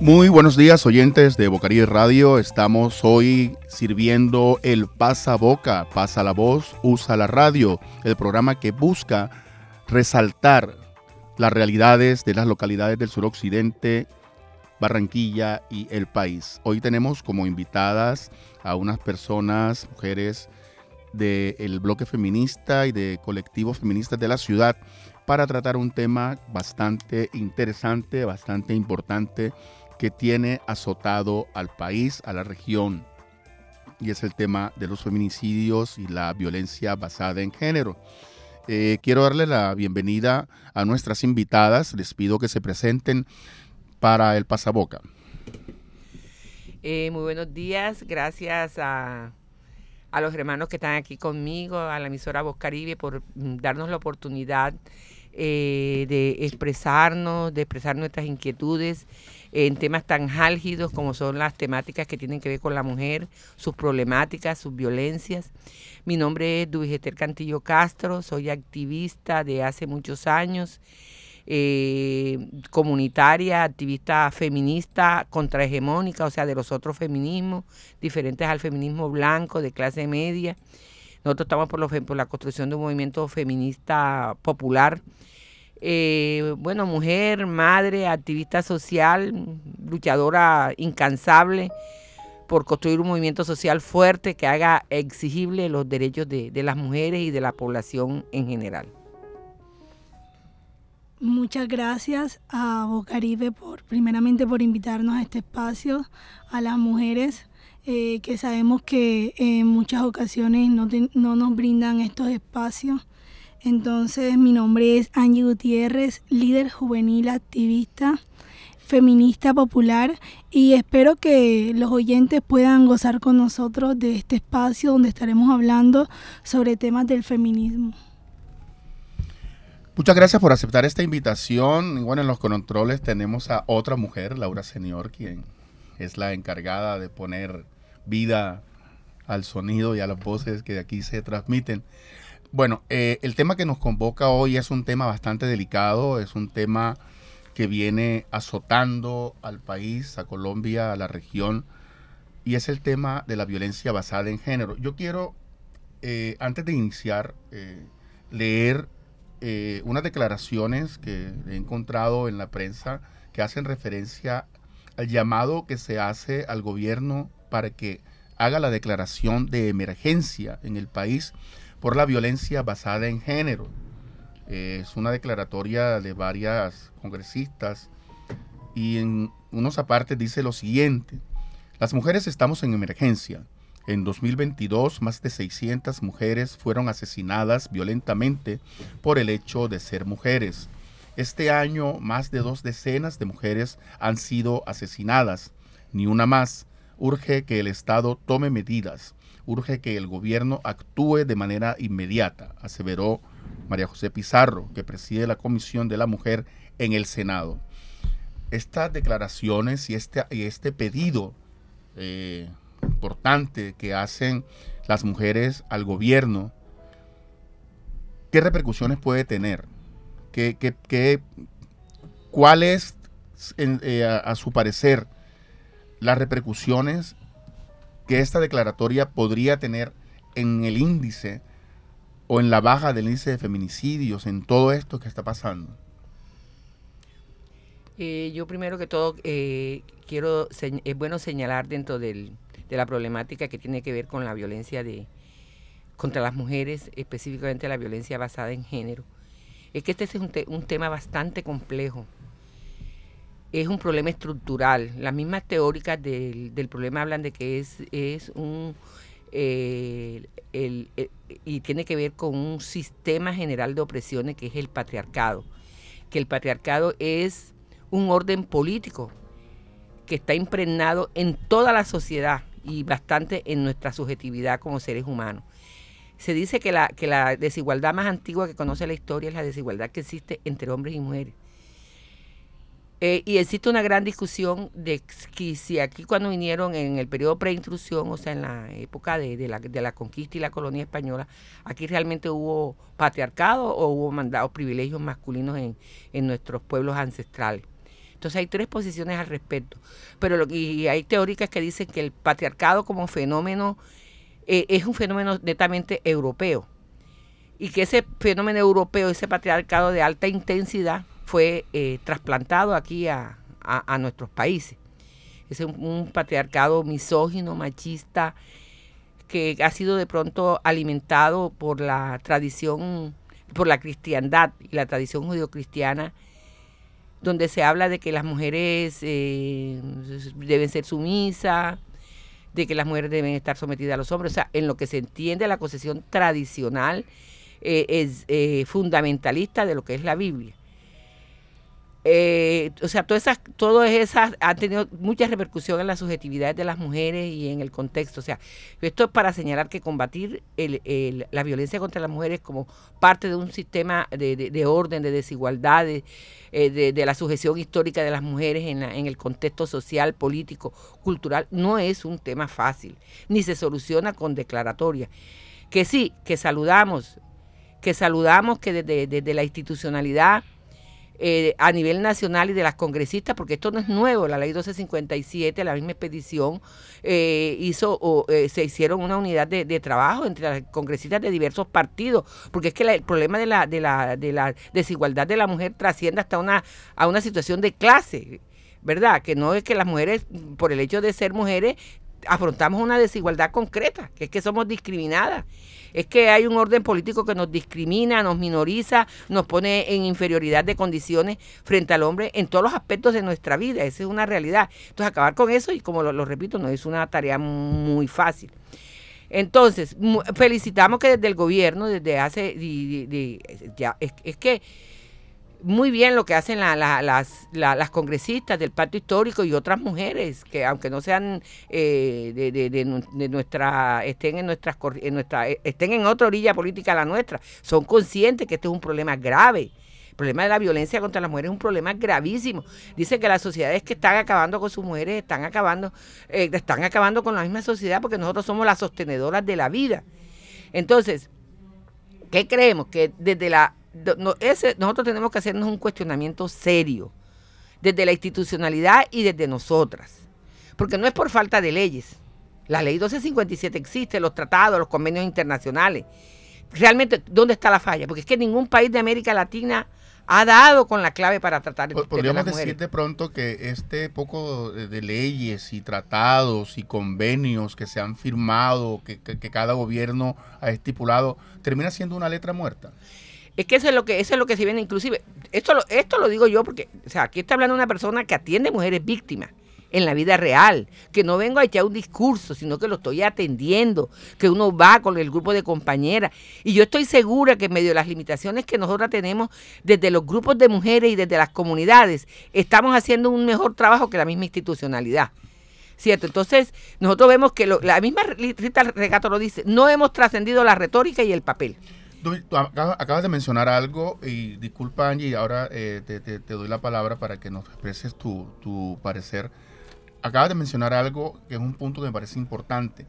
Muy buenos días oyentes de Bocarí Radio. Estamos hoy sirviendo el Pasa Boca, Pasa la Voz, Usa la Radio, el programa que busca resaltar las realidades de las localidades del suroccidente, Barranquilla y el país. Hoy tenemos como invitadas a unas personas, mujeres del bloque feminista y de colectivos feministas de la ciudad para tratar un tema bastante interesante, bastante importante que tiene azotado al país, a la región, y es el tema de los feminicidios y la violencia basada en género. Eh, quiero darle la bienvenida a nuestras invitadas. Les pido que se presenten para el pasaboca. Eh, muy buenos días. Gracias a, a, los hermanos que están aquí conmigo, a la emisora Voz Caribe, por mm, darnos la oportunidad eh, de expresarnos, de expresar nuestras inquietudes en temas tan álgidos como son las temáticas que tienen que ver con la mujer, sus problemáticas, sus violencias. Mi nombre es Duigeter Cantillo Castro, soy activista de hace muchos años. Eh, comunitaria, activista feminista contrahegemónica, o sea, de los otros feminismos, diferentes al feminismo blanco, de clase media. Nosotros estamos por, por la construcción de un movimiento feminista popular. Eh, bueno, mujer, madre, activista social, luchadora incansable por construir un movimiento social fuerte que haga exigible los derechos de, las mujeres y de la población en general. Muchas gracias a Bocaribe por primeramente por invitarnos a este espacio, a las mujeres eh, que sabemos que en muchas ocasiones no, no nos brindan estos espacios. Entonces, mi nombre es Angie Gutiérrez, líder juvenil activista, feminista popular y espero que los oyentes puedan gozar con nosotros de este espacio donde estaremos hablando sobre temas del feminismo. Muchas gracias por aceptar esta invitación. Y bueno, en los controles tenemos a otra mujer, Laura Senior, quien es la encargada de poner vida al sonido y a las voces que de aquí se transmiten. Bueno, eh, el tema que nos convoca hoy es un tema bastante delicado, es un tema que viene azotando al país, a Colombia, a la región, y es el tema de la violencia basada en género. Yo quiero, eh, antes de iniciar, eh, leer unas declaraciones que he encontrado en la prensa que hacen referencia al llamado que se hace al gobierno para que haga la declaración de emergencia en el país por la violencia basada en género. es una declaratoria de varias congresistas y en unos apartes dice lo siguiente, las mujeres estamos en emergencia. En 2022, más de 600 mujeres fueron asesinadas violentamente por el hecho de ser mujeres. Este año, más de dos decenas de mujeres han sido asesinadas, ni una más urge que el Estado tome medidas, urge que el gobierno actúe de manera inmediata, aseveró María José Pizarro, que preside la Comisión de la Mujer en el Senado. Estas declaraciones y este, y este pedido eh, importante que hacen las mujeres al gobierno, ¿qué repercusiones puede tener? ¿Qué, qué, cuál es, eh, a su parecer, las repercusiones que esta declaratoria podría tener en el índice o en la baja del índice de feminicidios, en todo esto que está pasando? Eh, yo primero que todo eh, quiero, es bueno señalar dentro de la problemática que tiene que ver con la violencia de, contra las mujeres, específicamente la violencia basada en género, es que este es un tema bastante complejo es un problema estructural. Las mismas teóricas del, problema hablan de que es, es un... Eh, y tiene que ver con un sistema general de opresiones que es el patriarcado. Que el patriarcado es un orden político que está impregnado en toda la sociedad y bastante en nuestra subjetividad como seres humanos. Se dice que la, que la desigualdad más antigua que conoce la historia es la desigualdad que existe entre hombres y mujeres. Eh, y existe una gran discusión de que si aquí cuando vinieron en el periodo pre-intrusión, o sea, en la época de, la, conquista y la colonia española, aquí realmente hubo patriarcado o hubo mandados privilegios masculinos en, en nuestros pueblos ancestrales. Entonces hay tres posiciones al respecto. Pero lo, y hay teóricas que dicen que el patriarcado como fenómeno eh, es un fenómeno netamente europeo. Y que ese fenómeno europeo, ese patriarcado de alta intensidad, fue eh, trasplantado aquí a, nuestros países. Es un, patriarcado misógino, machista, que ha sido de pronto alimentado por la tradición, por la cristiandad y la tradición judio-cristiana, donde se habla de que las mujeres eh, deben ser sumisas, de que las mujeres deben estar sometidas a los hombres. O sea, en lo que se entiende la concesión tradicional eh, es eh, fundamentalista de lo que es la Biblia. Eh, o sea, todas esas, todas esas han tenido mucha repercusión en la subjetividad de las mujeres y en el contexto. O sea, esto es para señalar que combatir la violencia contra las mujeres como parte de un sistema de, orden, de desigualdades, de, la sujeción histórica de las mujeres en, en el contexto social, político, cultural, no es un tema fácil, ni se soluciona con declaratoria. Que sí, que saludamos que saludamos que desde, la institucionalidad eh, a nivel nacional y de las congresistas, porque esto no es nuevo, la ley 1257, la misma expedición, eh, hizo o eh, se hicieron una unidad de, trabajo entre las congresistas de diversos partidos, porque es que el problema de la, de, la, de la desigualdad de la mujer trasciende hasta una, a una situación de clase. ¿Verdad? Que no es que las mujeres, por el hecho de ser mujeres, afrontamos una desigualdad concreta, que es que somos discriminadas es que hay un orden político que nos discrimina, nos minoriza, nos pone en inferioridad de condiciones frente al hombre en todos los aspectos de nuestra vida. Esa es una realidad. Entonces, acabar con eso, y como lo, repito, no es una tarea muy fácil. Entonces, felicitamos que desde el gobierno, desde hace, ya, es que muy bien lo que hacen las, las, congresistas del pacto histórico y otras mujeres que aunque no sean eh, de, nuestra estén en nuestras en nuestra estén en otra orilla política la nuestra son conscientes que este es un problema grave el problema de la violencia contra las mujeres es un problema gravísimo. Dicen que las sociedades que están acabando con sus mujeres están acabando, eh, están acabando con la misma sociedad porque nosotros somos las sostenedoras de la vida. Entonces, ¿qué creemos? Que desde la ese, nosotros tenemos que hacernos un cuestionamiento serio, desde la institucionalidad y desde nosotras. Porque no es por falta de leyes. La ley 1257 existe, los tratados, los convenios internacionales. Realmente, ¿dónde está la falla? Porque es que ningún país de América Latina ha dado con la clave para tratar el Podríamos decir de pronto que este poco de, leyes y tratados y convenios que se han firmado, que, que cada gobierno ha estipulado, termina siendo una letra muerta. Es que eso es lo que eso es lo que se viene inclusive. Esto lo, esto lo digo yo porque, o sea, aquí está hablando una persona que atiende mujeres víctimas en la vida real, que no vengo a echar un discurso, sino que lo estoy atendiendo, que uno va con el grupo de compañeras. Y yo estoy segura que en medio de las limitaciones que nosotros tenemos desde los grupos de mujeres y desde las comunidades, estamos haciendo un mejor trabajo que la misma institucionalidad. ¿Cierto? Entonces, nosotros vemos que la misma Rita Regato lo dice, no hemos trascendido la retórica y el papel acabas de mencionar algo y disculpa Angie, ahora eh, te, doy la palabra para que nos expreses tu, parecer. Acabas de mencionar algo que es un punto que me parece importante.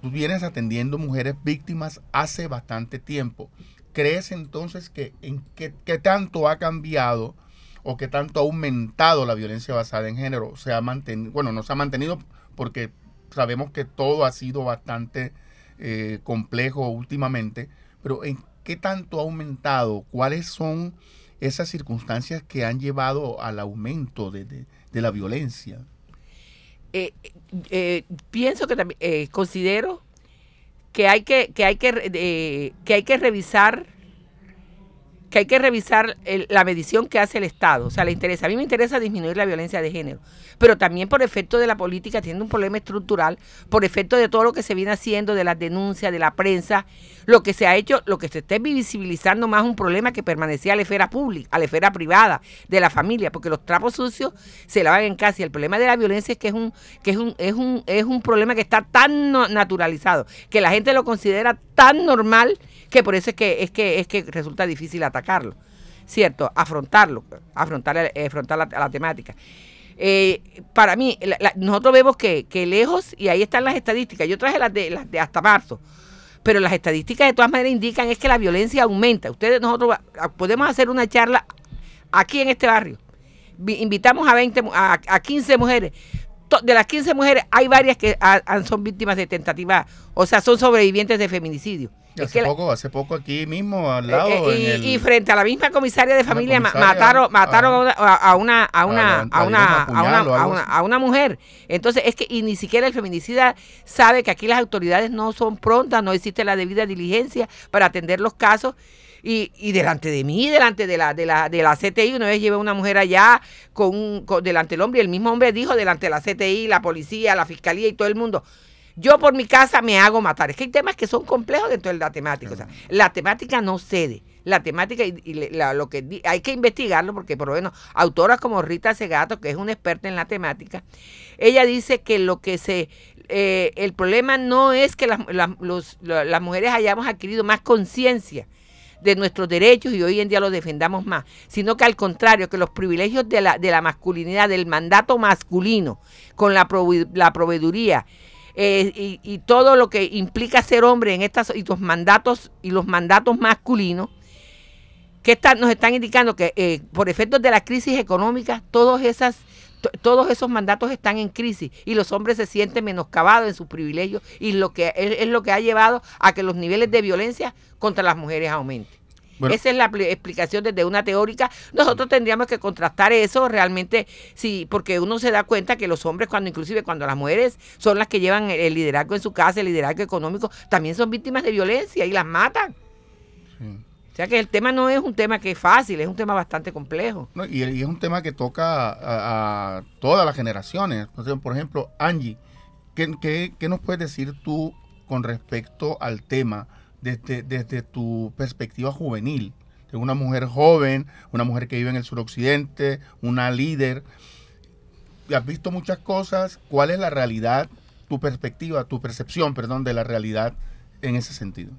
Tú vienes atendiendo mujeres víctimas hace bastante tiempo. ¿Crees entonces que en qué, tanto ha cambiado o qué tanto ha aumentado la violencia basada en género? Se ha mantenido, bueno, no se ha mantenido porque sabemos que todo ha sido bastante eh, complejo últimamente, pero ¿en qué tanto ha aumentado? ¿Cuáles son esas circunstancias que han llevado al aumento de, la violencia? Eh, eh, pienso que también, eh, considero que hay que, que hay que, que hay que revisar que hay que revisar la medición que hace el Estado. O sea, le interesa. A mí me interesa disminuir la violencia de género, pero también por efecto de la política, tiene un problema estructural, por efecto de todo lo que se viene haciendo, de las denuncias, de la prensa, lo que se ha hecho, lo que se está visibilizando más un problema que permanecía a la esfera pública, a la esfera privada, de la familia, porque los trapos sucios se lavan en casa. Y el problema de la violencia es que es un, que es un, es un, es un problema que está tan naturalizado, que la gente lo considera tan normal que por eso es que, es que, es que resulta difícil atacarlo, ¿cierto? Afrontarlo, afrontar, eh, afrontar la, temática. Eh, para mí, nosotros vemos que, lejos, y ahí están las estadísticas, yo traje las de, las de hasta marzo, pero las estadísticas de todas maneras indican es que la violencia aumenta. Ustedes, nosotros podemos hacer una charla aquí en este barrio invitamos a 20, a, a 15 mujeres de las 15 mujeres, hay varias que son víctimas de tentativa, o sea, son sobrevivientes de feminicidio. Hace, poco, hace poco aquí mismo al lado. Eh, eh, y, frente a la misma comisaria de familia mataron, mataron a, una a una a una a una, mujer. Entonces es que y ni siquiera el feminicida sabe que aquí las autoridades no son prontas, no existe la debida diligencia para atender los casos y, y delante de mí, delante de la, de la, de la CTI, una vez llevé a una mujer allá con, delante del hombre y el mismo hombre dijo delante de la CTI, la policía, la fiscalía y todo el mundo. Yo por mi casa me hago matar. Es que hay temas que son complejos dentro de la temática. O sea, la temática no cede. La temática y, lo que hay que investigarlo porque por lo menos autoras como Rita Segato, que es una experta en la temática, ella dice que lo que se eh, el problema no es que las, las mujeres hayamos adquirido más conciencia, de nuestros derechos y hoy en día los defendamos más, sino que al contrario, que los privilegios de la, de la masculinidad, del mandato masculino, con la, la proveeduría, eh, y, todo lo que implica ser hombre en estas y los mandatos y los mandatos masculinos que están, nos están indicando que eh, por efectos de la crisis económica todos todos esos mandatos están en crisis y los hombres se sienten menoscabados en sus privilegios y lo que es, lo que ha llevado a que los niveles de violencia contra las mujeres aumenten. Esa es la explicación desde una teórica. Nosotros tendríamos que contrastar eso realmente, sí, porque uno se da cuenta que los hombres, cuando inclusive cuando las mujeres son las que llevan el liderazgo en su casa, el liderazgo económico, también son víctimas de violencia y las matan. O sea que el tema no es un tema que es fácil, es un tema bastante complejo. y, es un tema que toca a, todas las generaciones. Por ejemplo, Angie, ¿qué, nos puedes decir tú con respecto al tema desde, desde tu perspectiva juvenil? De una mujer joven, una mujer que vive en el suroccidente, una líder. Has visto muchas cosas. ¿Cuál es la realidad, tu perspectiva, tu percepción, perdón, de la realidad en ese sentido?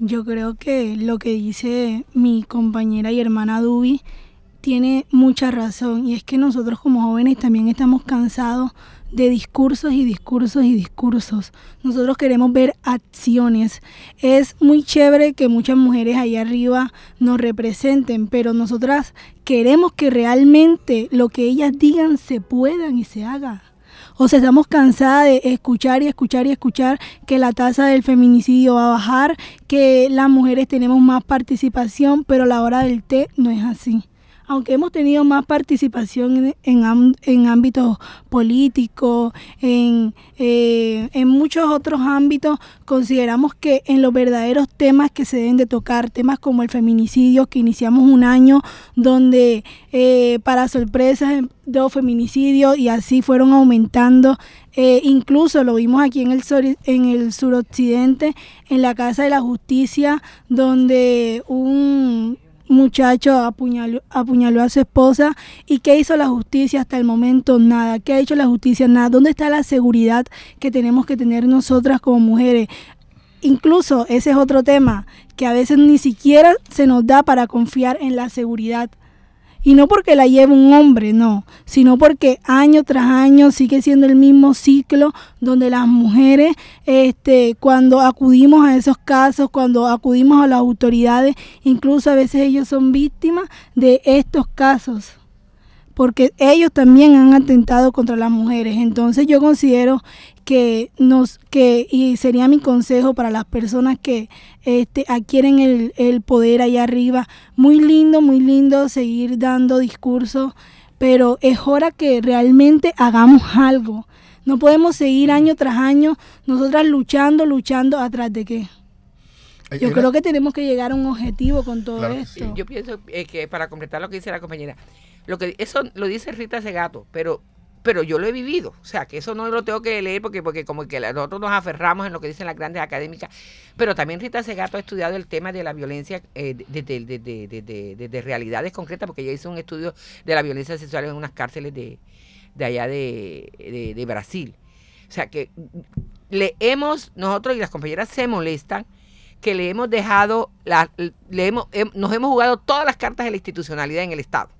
Yo creo que lo que dice mi compañera y hermana Dubi tiene mucha razón y es que nosotros como jóvenes también estamos cansados de discursos y discursos y discursos. Nosotros queremos ver acciones. Es muy chévere que muchas mujeres ahí arriba nos representen, pero nosotras queremos que realmente lo que ellas digan se puedan y se haga. O sea, estamos cansadas de escuchar y escuchar y escuchar que la tasa del feminicidio va a bajar, que las mujeres tenemos más participación, pero a la hora del té no es así aunque hemos tenido más participación en, ámbitos políticos, en, eh, en, muchos otros ámbitos, consideramos que en los verdaderos temas que se deben de tocar, temas como el feminicidio, que iniciamos un año donde eh, para sorpresas dos feminicidios y así fueron aumentando. Eh, incluso lo vimos aquí en el suroccidente, en la Casa de la Justicia, donde un muchacho apuñaló, apuñaló, a su esposa. ¿Y qué hizo la justicia hasta el momento? Nada. ¿Qué ha hecho la justicia? Nada. ¿Dónde está la seguridad que tenemos que tener nosotras como mujeres? Incluso ese es otro tema, que a veces ni siquiera se nos da para confiar en la seguridad. Y no porque la lleve un hombre, no, sino porque año tras año sigue siendo el mismo ciclo donde las mujeres, este, cuando acudimos a esos casos, cuando acudimos a las autoridades, incluso a veces ellos son víctimas de estos casos porque ellos también han atentado contra las mujeres. Entonces yo considero que nos que y sería mi consejo para las personas que este, adquieren el, el poder allá arriba, muy lindo, muy lindo seguir dando discursos, pero es hora que realmente hagamos algo. No podemos seguir año tras año nosotras luchando, luchando atrás de qué. Yo creo que tenemos que llegar a un objetivo con todo esto. Yo pienso eh, que para completar lo que dice la compañera, lo que eso lo dice Rita Segato, pero pero yo lo he vivido, o sea, que eso no lo tengo que leer porque porque como que nosotros nos aferramos en lo que dicen las grandes académicas, pero también Rita Segato ha estudiado el tema de la violencia desde eh, de, realidades concretas, porque ella hizo un estudio de la violencia sexual en unas cárceles de, allá de, Brasil. O sea, que le hemos, nosotros y las compañeras se molestan que le hemos dejado, la, le hemos, nos hemos jugado todas las cartas de la institucionalidad en el Estado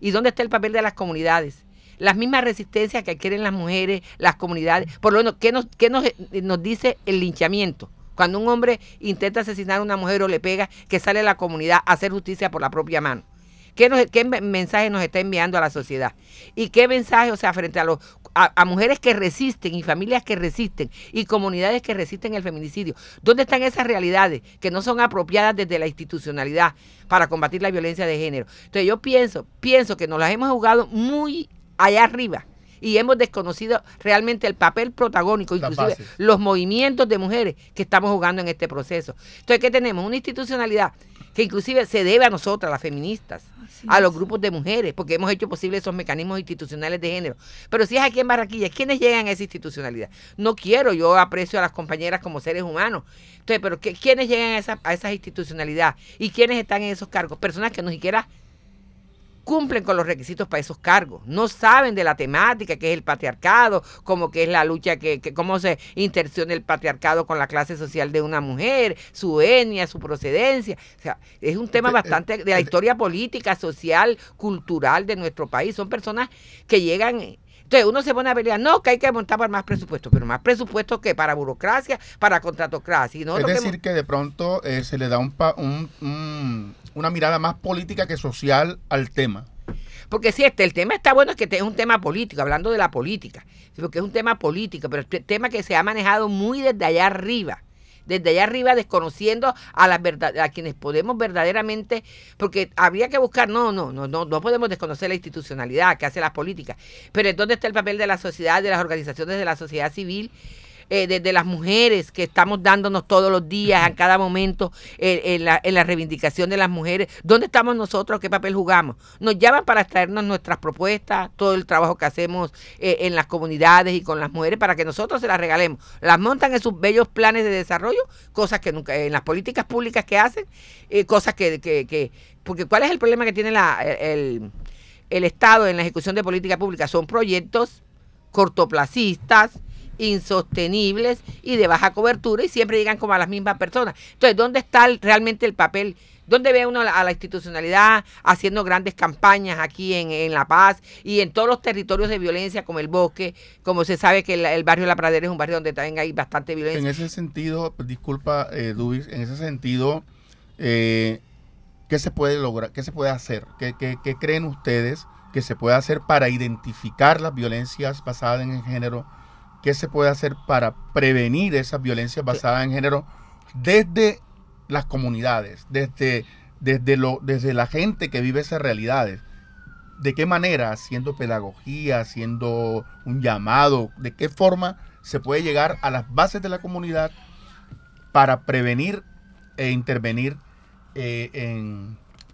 ¿Y dónde está el papel de las comunidades? Las mismas resistencias que adquieren las mujeres, las comunidades. Por lo menos, ¿qué nos, qué nos, nos dice el linchamiento? Cuando un hombre intenta asesinar a una mujer o le pega, que sale a la comunidad a hacer justicia por la propia mano. ¿Qué, nos, ¿Qué mensaje nos está enviando a la sociedad? ¿Y qué mensaje, o sea, frente a los a, mujeres que resisten y familias que resisten y comunidades que resisten el feminicidio. ¿Dónde están esas realidades que no son apropiadas desde la institucionalidad para combatir la violencia de género? Entonces yo pienso, pienso que nos las hemos jugado muy allá arriba y hemos desconocido realmente el papel protagónico, inclusive los movimientos de mujeres que estamos jugando en este proceso. Entonces, ¿qué tenemos? Una institucionalidad que inclusive se debe a nosotras, las feministas, a los grupos de mujeres, porque hemos hecho posible esos mecanismos institucionales de género. Pero si es aquí en Barranquilla, ¿quiénes llegan a esa institucionalidad? No quiero, yo aprecio a las compañeras como seres humanos. Entonces, pero ¿quiénes llegan a esa, a esa institucionalidad? ¿Y quiénes están en esos cargos? Personas que no siquiera cumplen con los requisitos para esos cargos, no saben de la temática que es el patriarcado, como que es la lucha, que, cómo se interciona el patriarcado con la clase social de una mujer, su etnia, su procedencia. O sea, es un tema bastante de la historia política, social, cultural de nuestro país. Son personas que llegan entonces uno se pone a pelear, no, que hay que montar para más presupuesto, pero más presupuesto que para burocracia, para contratocracia. es decir, que, de pronto eh, se le da un, un, una mirada más política que social al tema. Porque si este, el tema está bueno, es que es un tema político, hablando de la política, porque es un tema político, pero es un tema que se ha manejado muy desde allá arriba desde allá arriba desconociendo a las a quienes podemos verdaderamente, porque habría que buscar, no, no, no, no, no podemos desconocer la institucionalidad que hace las políticas, pero ¿dónde está el papel de la sociedad, de las organizaciones de la sociedad civil? Eh, de, las mujeres que estamos dándonos todos los días, en cada momento, en, la, en, la, reivindicación de las mujeres. ¿Dónde estamos nosotros? ¿Qué papel jugamos? Nos llaman para traernos nuestras propuestas, todo el trabajo que hacemos eh, en las comunidades y con las mujeres para que nosotros se las regalemos. Las montan en sus bellos planes de desarrollo, cosas que nunca, en las políticas públicas que hacen, eh, cosas que, que, que, porque ¿cuál es el problema que tiene la, el, el Estado en la ejecución de política pública? Son proyectos cortoplacistas, insostenibles y de baja cobertura y siempre llegan como a las mismas personas. Entonces, ¿dónde está realmente el papel? ¿Dónde ve uno a la, institucionalidad haciendo grandes campañas aquí en, La Paz y en todos los territorios de violencia como el bosque? Como se sabe que el, barrio La Pradera es un barrio donde también hay bastante violencia. En ese sentido, disculpa, eh, Dubis, en ese sentido, eh, ¿qué se puede lograr? ¿Qué se puede hacer? ¿Qué, qué creen ustedes que se puede hacer para identificar las violencias basadas en el género? Qué se puede hacer para prevenir esas violencias basadas en género desde las comunidades, desde, desde, lo, desde la gente que vive esas realidades. ¿De qué manera? Haciendo pedagogía, haciendo un llamado, ¿de qué forma se puede llegar a las bases de la comunidad para prevenir e intervenir eh,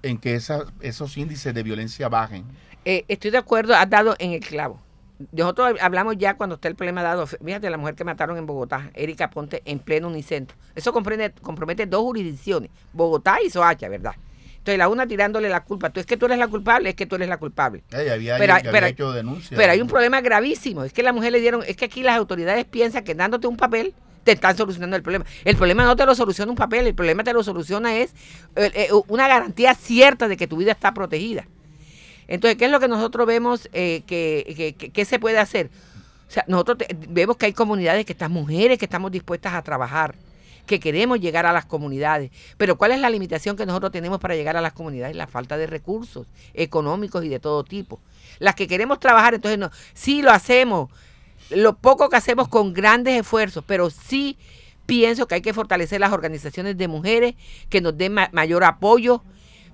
en, que esos índices de violencia bajen? Eh, estoy de acuerdo, has dado en el clavo nosotros hablamos ya cuando está el problema dado. Fíjate, la mujer que mataron en Bogotá, Erika Ponte, en pleno unicentro. Eso comprende, compromete dos jurisdicciones, Bogotá y Soacha, ¿verdad? Entonces la una tirándole la culpa. Tú es que tú eres la culpable, es que tú eres la culpable. pero, hecho denuncia. Pero hay un problema gravísimo. Es que la mujer le dieron, es que aquí las autoridades piensan que dándote un papel te están solucionando el problema. El problema no te lo soluciona un papel, el problema te lo soluciona es eh, eh, una garantía cierta de que tu vida está protegida. Entonces, ¿qué es lo que nosotros vemos eh, que, se puede hacer? O sea, nosotros vemos que hay comunidades, que estas mujeres que estamos dispuestas a trabajar, que queremos llegar a las comunidades. Pero ¿cuál es la limitación que nosotros tenemos para llegar a las comunidades? La falta de recursos económicos y de todo tipo. Las que queremos trabajar, entonces no, sí lo hacemos, lo poco que hacemos con grandes esfuerzos, pero sí pienso que hay que fortalecer las organizaciones de mujeres, que nos den mayor apoyo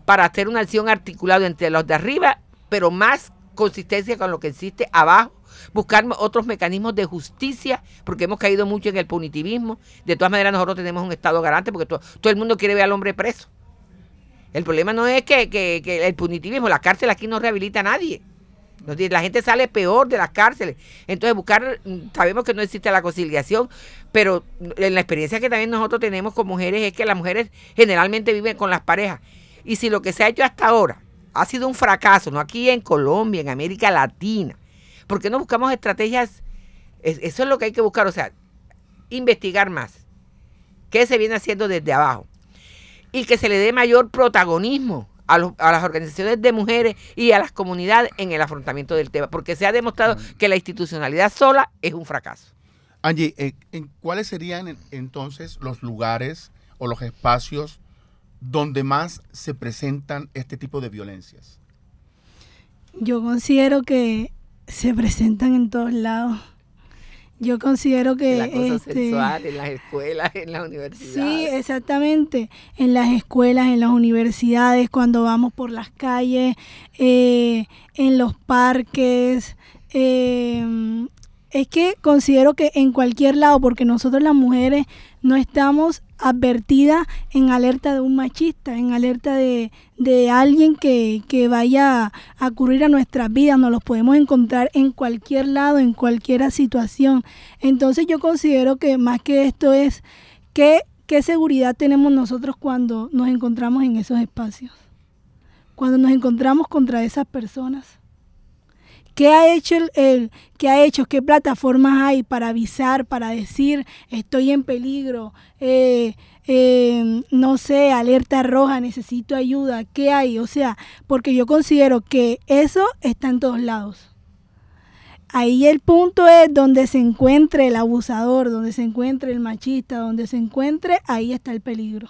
para hacer una acción articulada entre los de arriba pero más consistencia con lo que existe abajo, buscar otros mecanismos de justicia, porque hemos caído mucho en el punitivismo. De todas maneras, nosotros tenemos un Estado garante, porque todo, el mundo quiere ver al hombre preso. El problema no es que, el punitivismo, la cárcel aquí no rehabilita a nadie. La gente sale peor de las cárceles. Entonces, buscar, sabemos que no existe la conciliación, pero en la experiencia que también nosotros tenemos con mujeres es que las mujeres generalmente viven con las parejas. Y si lo que se ha hecho hasta ahora ha sido un fracaso, no aquí en Colombia, en América Latina. ¿Por qué no buscamos estrategias? Eso es lo que hay que buscar, o sea, investigar más. ¿Qué se viene haciendo desde abajo? Y que se le dé mayor protagonismo a, las organizaciones de mujeres y a las comunidades en el afrontamiento del tema, porque se ha demostrado mm. que la institucionalidad sola es un fracaso. Angie, eh, ¿cuáles serían entonces los lugares o los espacios donde más se presentan este tipo de violencias? Yo considero que se presentan en todos lados. Yo considero que... La cosa este, sexual en las escuelas, en las universidades. Sí, exactamente. En las escuelas, en las universidades, cuando vamos por las calles, eh, en los parques. eh, es que considero que en cualquier lado, porque nosotros las mujeres no estamos advertidas en alerta de un machista, en alerta de, de alguien que, que vaya a ocurrir a nuestras vidas, nos los podemos encontrar en cualquier lado, en cualquier situación. Entonces yo considero que más que esto es qué, qué seguridad tenemos nosotros cuando nos encontramos en esos espacios, cuando nos encontramos contra esas personas. ¿Qué ha hecho el, el- qué ha hecho, qué plataformas hay para avisar, para decir estoy en peligro, eh, eh, no sé, alerta roja, necesito ayuda, qué hay? O sea, porque yo considero que eso está en todos lados. Ahí el punto es donde se encuentre el abusador, donde se encuentre el machista, donde se encuentre, ahí está el peligro.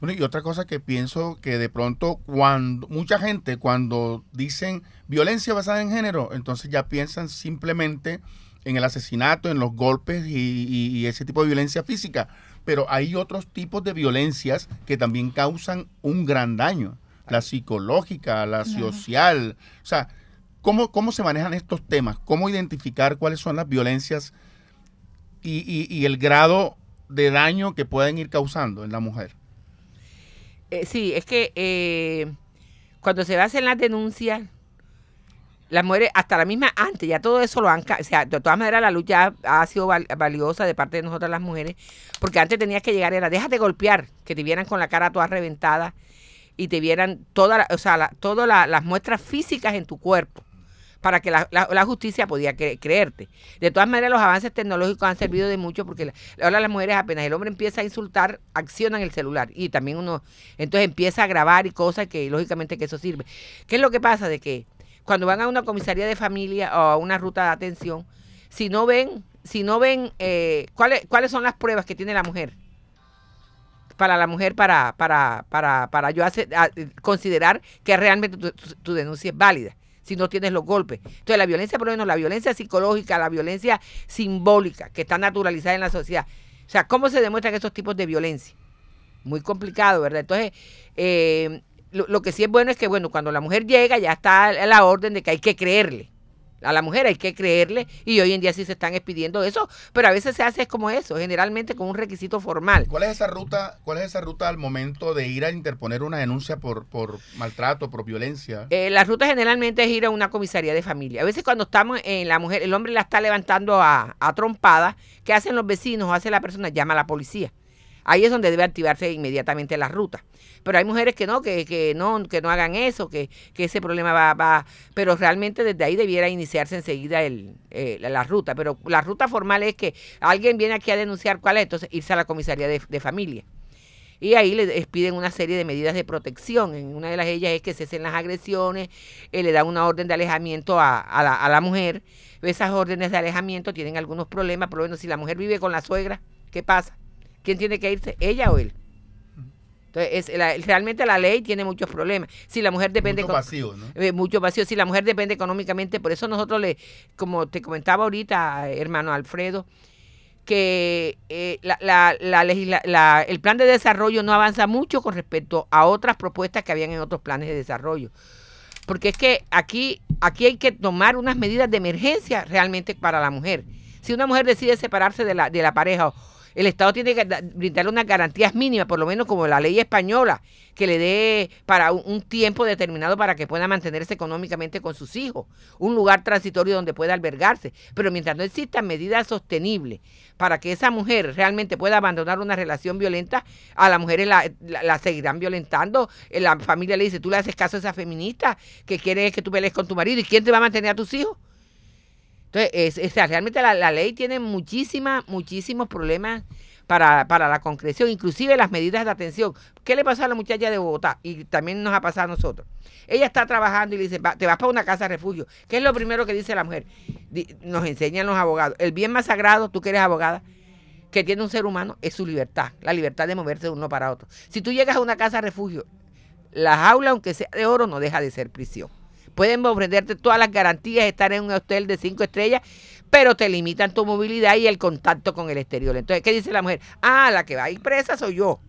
Bueno, y otra cosa que pienso que de pronto cuando mucha gente cuando dicen violencia basada en género, entonces ya piensan simplemente en el asesinato, en los golpes y, y- y ese tipo de violencia física. Pero hay otros tipos de violencias que también causan un gran daño. La psicológica, la social. O sea, ¿cómo, ¿cómo se manejan estos temas? ¿Cómo identificar cuáles son las violencias y, y- y el grado de daño que pueden ir causando en la mujer? Eh, sí, es que eh, cuando se hacen las denuncias, las mujeres, hasta la misma antes, ya todo eso lo han... O sea, de todas maneras la lucha ha, sido val- valiosa de parte de nosotras las mujeres, porque antes tenías que llegar, era déjate golpear, que te vieran con la cara toda reventada y te vieran todas o sea, la- todas la- las muestras físicas en tu cuerpo para que la, justicia podía cre- creerte. De todas maneras, los avances tecnológicos han servido de mucho porque la- ahora las mujeres apenas el hombre empieza a insultar, accionan el celular y también uno entonces empieza a grabar y cosas que lógicamente que eso sirve. ¿Qué es lo que pasa? De que cuando van a una comisaría de familia o a una ruta de atención, si no ven, si no ven eh, cuáles cuáles son las pruebas que tiene la mujer para la mujer para para para para yo hacer, considerar que realmente tu denuncia es válida si no tienes los golpes. Entonces la violencia, por lo menos la violencia psicológica, la violencia simbólica que está naturalizada en la sociedad. O sea, ¿cómo se demuestran esos tipos de violencia? Muy complicado, ¿verdad? Entonces, eh, lo, lo que sí es bueno es que, bueno, cuando la mujer llega ya está la orden de que hay que creerle. A la mujer hay que creerle y hoy en día sí se están expidiendo eso, pero a veces se hace como eso, generalmente con un requisito formal. ¿Cuál es esa ruta, cuál es esa ruta al momento de ir a interponer una denuncia por, por maltrato, por violencia? Eh, la ruta generalmente es ir a una comisaría de familia. A veces cuando estamos en la mujer, el hombre la está levantando a, a trompada, ¿qué hacen los vecinos o hace la persona? Llama a la policía. Ahí es donde debe activarse inmediatamente la ruta. Pero hay mujeres que no, que, que no, que no hagan eso, que, ese problema va, va, pero realmente desde ahí debiera iniciarse enseguida eh, la, ruta. Pero la ruta formal es que alguien viene aquí a denunciar cuál es, entonces irse a la comisaría de, familia. Y ahí le piden una serie de medidas de protección. Una de las ellas es que cesen las agresiones, eh, le dan una orden de alejamiento a, a la, a la mujer. Esas órdenes de alejamiento tienen algunos problemas, por lo menos si la mujer vive con la suegra, ¿qué pasa? ¿Quién tiene que irse? ¿Ella o él? Entonces, es, la- realmente la ley tiene muchos problemas. Si la mujer depende... Mucho vacío, ¿no? eh, mucho vacío. Si la mujer depende económicamente, por eso nosotros le, como te comentaba ahorita, hermano Alfredo, que eh, la, la- la legisla- la- el plan de desarrollo no avanza mucho con respecto a otras propuestas que habían en otros planes de desarrollo. Porque es que aquí, aquí hay que tomar unas medidas de emergencia realmente para la mujer. Si una mujer decide separarse de la, de la pareja, el Estado tiene que da- brindarle unas garantías mínimas, por lo menos como la ley española, que le dé para un, tiempo determinado para que pueda mantenerse económicamente con sus hijos, un lugar transitorio donde pueda albergarse. Pero mientras no existan medidas sostenibles para que esa mujer realmente pueda abandonar una relación violenta, a las mujeres la, la- la seguirán violentando. La familia le dice, tú le haces caso a esa feminista que quiere que tú pelees con tu marido, ¿y quién te va a mantener a tus hijos? Entonces, es, es- realmente la, la ley tiene muchísimas, muchísimos problemas para, para la concreción, inclusive las medidas de atención. ¿Qué le pasó a la muchacha de Bogotá? Y también nos ha pasado a nosotros. Ella está trabajando y le dice, "Va- te vas para una casa de refugio. ¿Qué es lo primero que dice la mujer? Nos enseñan los abogados. El bien más sagrado, tú que eres abogada, que tiene un ser humano es su libertad, la libertad de moverse de uno para otro. Si tú llegas a una casa refugio, la jaula, aunque sea de oro, no deja de ser prisión. Pueden ofrecerte todas las garantías, estar en un hotel de cinco estrellas, pero te limitan tu movilidad y el contacto con el exterior. Entonces, ¿qué dice la mujer? Ah, la que va a ir presa soy yo.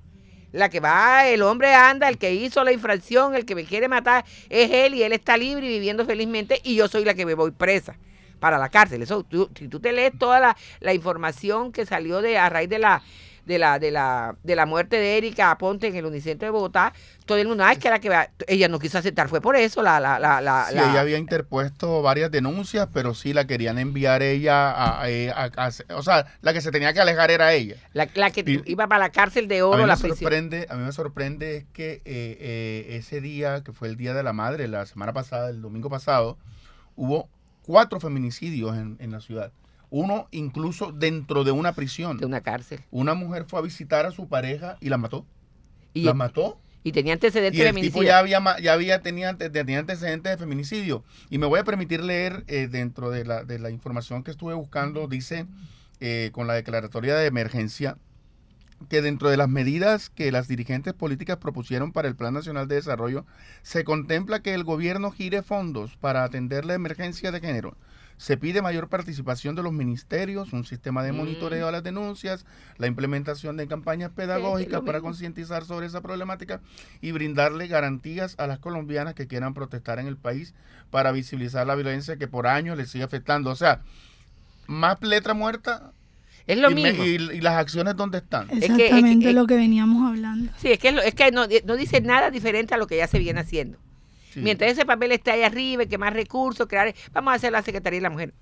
La que va, el hombre anda, el que hizo la infracción, el que me quiere matar, es él y él está libre y viviendo felizmente y yo soy la que me voy presa para la cárcel. Eso, si tú te lees toda la, la información que salió de a raíz de la de la, de la, de la muerte de Erika Aponte en el Unicentro de Bogotá, todo el mundo, ay, que la que ella no quiso aceptar, fue por eso la, la, la, la, sí, ella había interpuesto varias denuncias, pero sí la querían enviar ella a, o sea, la que se tenía que alejar era ella. La, que iba para la cárcel de oro, a mí la me sorprende, A mí me sorprende es que eh, eh, ese día, que fue el Día de la Madre, la semana pasada, el domingo pasado, hubo cuatro feminicidios en, en la ciudad. Uno incluso dentro de una prisión. De una cárcel. Una mujer fue a visitar a su pareja y la mató. ¿Y la mató? Y tenía antecedentes de feminicidio. ya había, ya había tenía, tenía, antecedentes de feminicidio. Y me voy a permitir leer eh, dentro de la, de la, información que estuve buscando, dice eh, con la declaratoria de emergencia, que dentro de las medidas que las dirigentes políticas propusieron para el Plan Nacional de Desarrollo, se contempla que el gobierno gire fondos para atender la emergencia de género se pide mayor participación de los ministerios, un sistema de monitoreo mm. a las denuncias, la implementación de campañas pedagógicas para concientizar sobre esa problemática y brindarle garantías a las colombianas que quieran protestar en el país para visibilizar la violencia que por años les sigue afectando. O sea, más letra muerta es lo mismo. y, las acciones dónde están. Exactamente lo que veníamos hablando. Sí, es que, es que no, no, dice nada diferente a lo que ya se viene haciendo. Mientras ese papel esté ahí arriba, que más recursos, crear, vamos a hacer la Secretaría de la Mujer.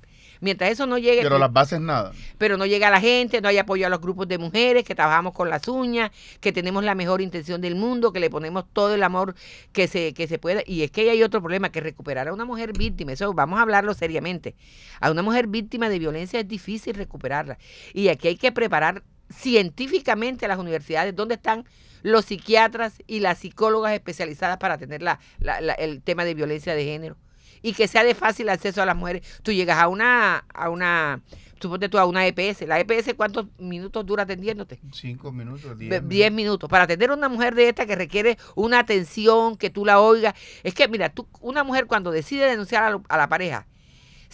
Mientras eso no llegue. Pero las bases nada. Pero no llega a la gente, no hay apoyo a los grupos de mujeres, que trabajamos con las uñas, que tenemos la mejor intención del mundo, que le ponemos todo el amor que se, que se pueda. Y es que hay otro problema, que recuperar a una mujer víctima, eso vamos a hablarlo seriamente. A una mujer víctima de violencia es difícil recuperarla. Y aquí hay que preparar científicamente a las universidades dónde están los psiquiatras y las psicólogas especializadas para atender la, el tema de violencia de género. Y que sea de fácil acceso a las mujeres. Tú llegas a una, a una, suponte tú a una EPS. ¿La EPS cuántos minutos dura atendiéndote? Cinco minutos, diez, diez minutos. Para atender a una mujer de esta que requiere una atención, que tú la oigas. Es que, mira, tú, una mujer cuando decide denunciar a la pareja,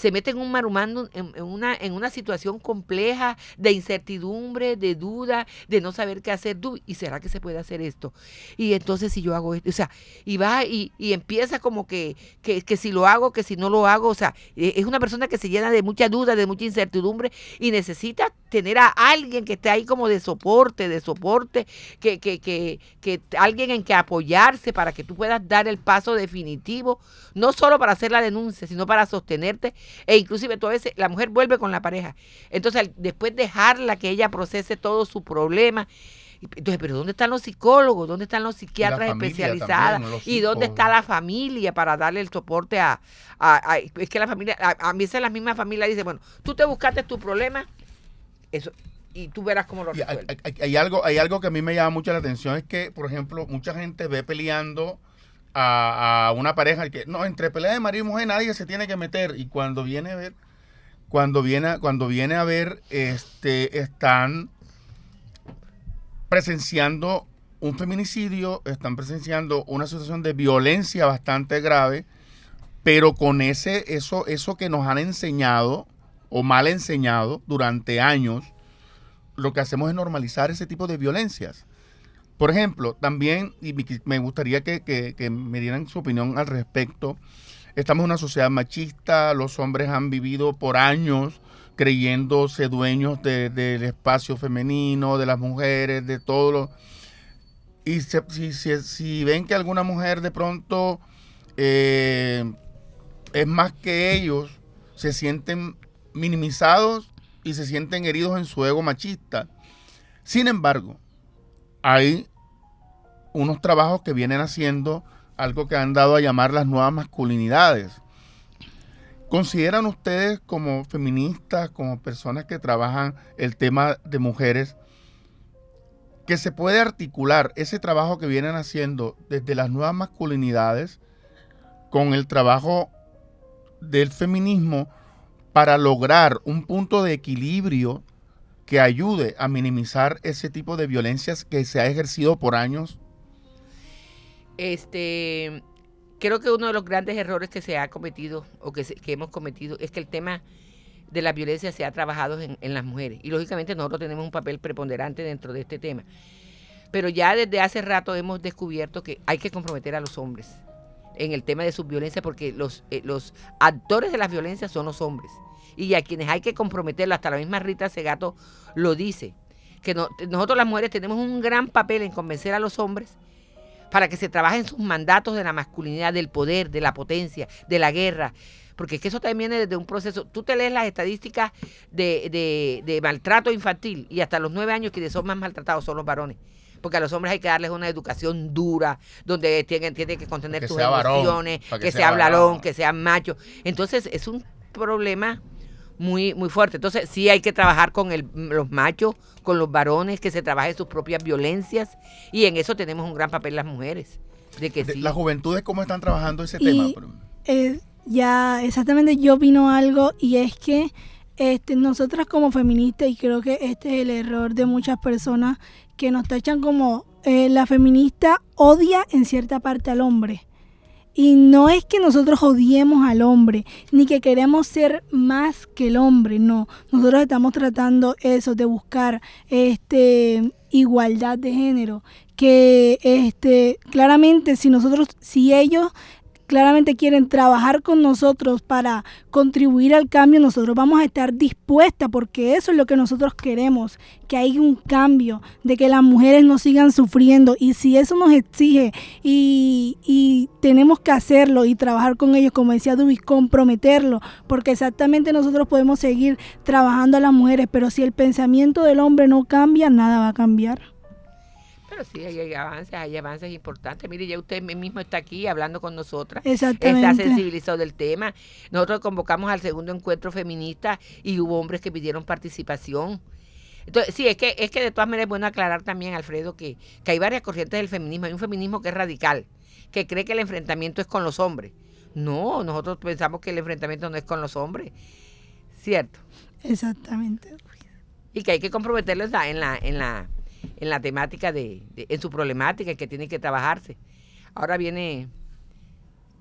se mete en un marumando, en, una, en una situación compleja de incertidumbre, de duda, de no saber qué hacer. ¿Y será que se puede hacer esto? Y entonces si yo hago esto, o sea, y va y, empieza como que, que, que, si lo hago, que si no lo hago, o sea, e, es una persona que se llena de mucha duda, de mucha incertidumbre y necesita tener a alguien que esté ahí como de soporte, de soporte, que, que, que, que alguien en que apoyarse para que tú puedas dar el paso definitivo, no solo para hacer la denuncia, sino para sostenerte e inclusive tú a veces la mujer vuelve con la pareja. Entonces, después dejarla que ella procese todo su problema. Entonces, pero ¿dónde están los psicólogos? ¿Dónde están los psiquiatras especializados? ¿Y dónde está la familia para darle el soporte a... es que la familia, a, a mí es la misma familia dice, bueno, tú te buscaste tu problema, eso, y tú verás cómo lo resuelves. hay, algo, hay algo que a mí me llama mucho la atención, es que, por ejemplo, mucha gente ve peleando a, una pareja que no entre pelea de marido y mujer nadie se tiene que meter y cuando viene a ver cuando viene cuando viene a ver este están presenciando un feminicidio están presenciando una situación de violencia bastante grave pero con ese eso eso que nos han enseñado o mal enseñado durante años lo que hacemos es normalizar ese tipo de violencias. Por ejemplo, también, y me gustaría que, me dieran su opinión al respecto, estamos en una sociedad machista, los hombres han vivido por años creyéndose dueños del espacio femenino, de las mujeres, de todo lo... Y si, ven que alguna mujer de pronto eh, es más que ellos, se sienten minimizados y se sienten heridos en su ego machista. Sin embargo, hay unos trabajos que vienen haciendo algo que han dado a llamar las nuevas masculinidades. ¿Consideran ustedes como feministas, como personas que trabajan el tema de mujeres, que se puede articular ese trabajo que vienen haciendo desde las nuevas masculinidades con el trabajo del feminismo para lograr un punto de equilibrio que ayude a minimizar ese tipo de violencias que se ha ejercido por años? Este, creo que uno de los grandes errores que se ha cometido o que, hemos cometido es que el tema de la violencia se ha trabajado en, en, las mujeres. Y lógicamente nosotros tenemos un papel preponderante dentro de este tema. Pero ya desde hace rato hemos descubierto que hay que comprometer a los hombres en el tema de su violencia porque los, eh, los actores de las violencias son los hombres. Y a quienes hay que comprometerlo, hasta la misma Rita Segato lo dice, que no, nosotros las mujeres tenemos un gran papel en convencer a los hombres para que se trabajen sus mandatos de la masculinidad, del poder, de la potencia, de la guerra. Porque es que eso también viene desde un proceso. Tú te lees las estadísticas de, de, de maltrato infantil y hasta los nueve años quienes son más maltratados son los varones porque a los hombres hay que darles una educación dura, donde tienen, tienen que contener sus emociones, que, sea, hablarón, que sean machos. Entonces es un problema muy, muy fuerte. Entonces sí hay que trabajar con el, los machos, con los varones, que se trabajen sus propias violencias y en eso tenemos un gran papel las mujeres. De que sí. ¿Las juventudes cómo están trabajando ese tema? Eh, ya, exactamente, yo opino algo y es que este, nosotras como feministas, y creo que este es el error de muchas personas que nos tachan como eh, la feminista odia en cierta parte al hombre. Y no es que nosotros odiemos al hombre, ni que queremos ser más que el hombre, no. Nosotros estamos tratando eso, de buscar este, igualdad de género. Que este, claramente si nosotros, si ellos claramente quieren trabajar con nosotros para contribuir al cambio, nosotros vamos a estar dispuestas porque eso es lo que nosotros queremos, que haya un cambio, de que las mujeres no sigan sufriendo y si eso nos exige y, y tenemos que hacerlo y trabajar con ellos, como decía Dubis, comprometerlo, porque exactamente nosotros podemos seguir trabajando a las mujeres, pero si el pensamiento del hombre no cambia, nada va a cambiar. Pero sí, hay, avances, hay avances importantes. Mire, ya usted mismo está aquí hablando con nosotras. Exactamente. Está sensibilizado del tema. Nosotros convocamos al segundo encuentro feminista y hubo hombres que pidieron participación. Entonces, sí, es que, es que de todas maneras es bueno aclarar también, Alfredo, que, que hay varias corrientes del feminismo. Hay un feminismo que es radical, que cree que el enfrentamiento es con los hombres. No, nosotros pensamos que el enfrentamiento no es con los hombres. ¿Cierto? Exactamente. Y que hay que comprometerlos en la, en la, en la temática de, en su problemática que tiene que trabajarse. Ahora viene...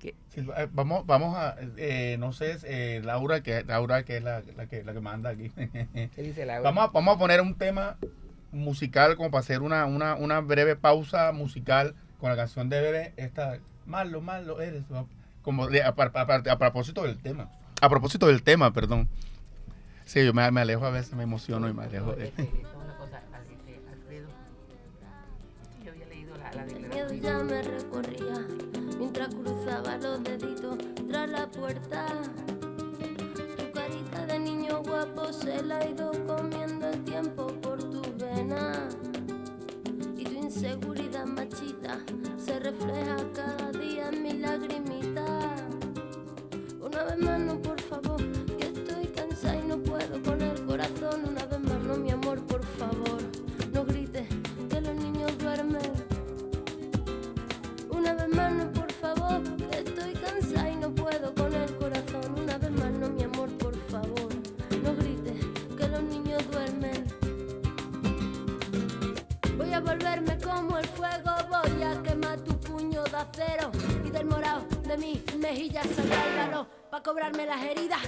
Eh, vamos, vamos a, eh, no sé, eh, Laura, que Laura que es la, que, la que manda aquí. ¿Qué dice Laura? Vamos, a, vamos a poner un tema musical como para hacer una, una, una breve pausa musical con la canción de Bebé. Esta, malo, malo eres. Como a, a, propósito del tema. A propósito del tema, perdón. Sí, yo me, me alejo a veces, me emociono y me alejo. De... El miedo ya me recorría mientras cruzaba los deditos tras la puerta. Tu carita de niño guapo se la ha ido comiendo el tiempo por tu vena. Y tu inseguridad machita se refleja cada cobrarme las heridas.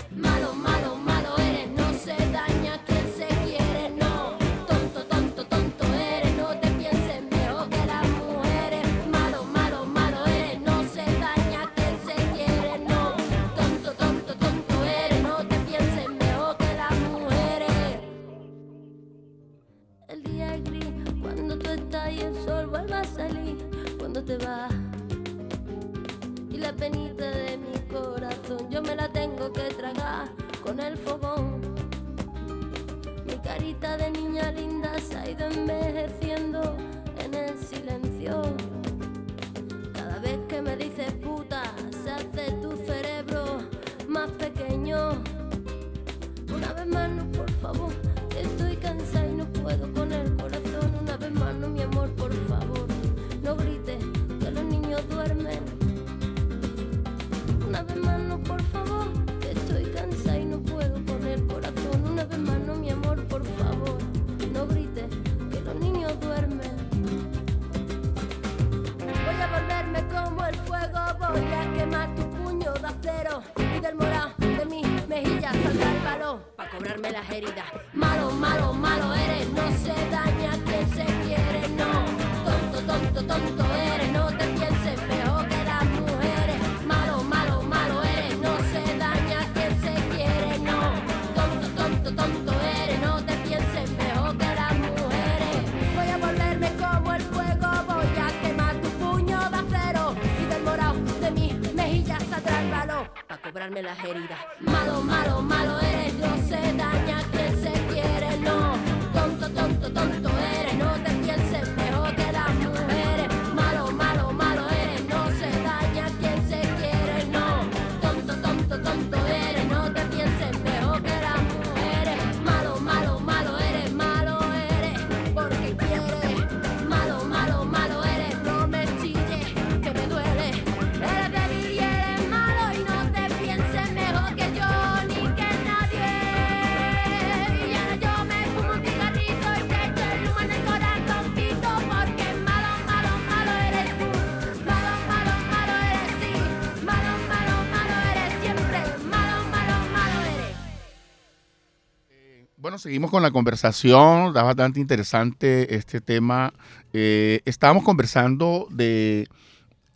Seguimos con la conversación. Está bastante interesante este tema. Eh, estábamos conversando de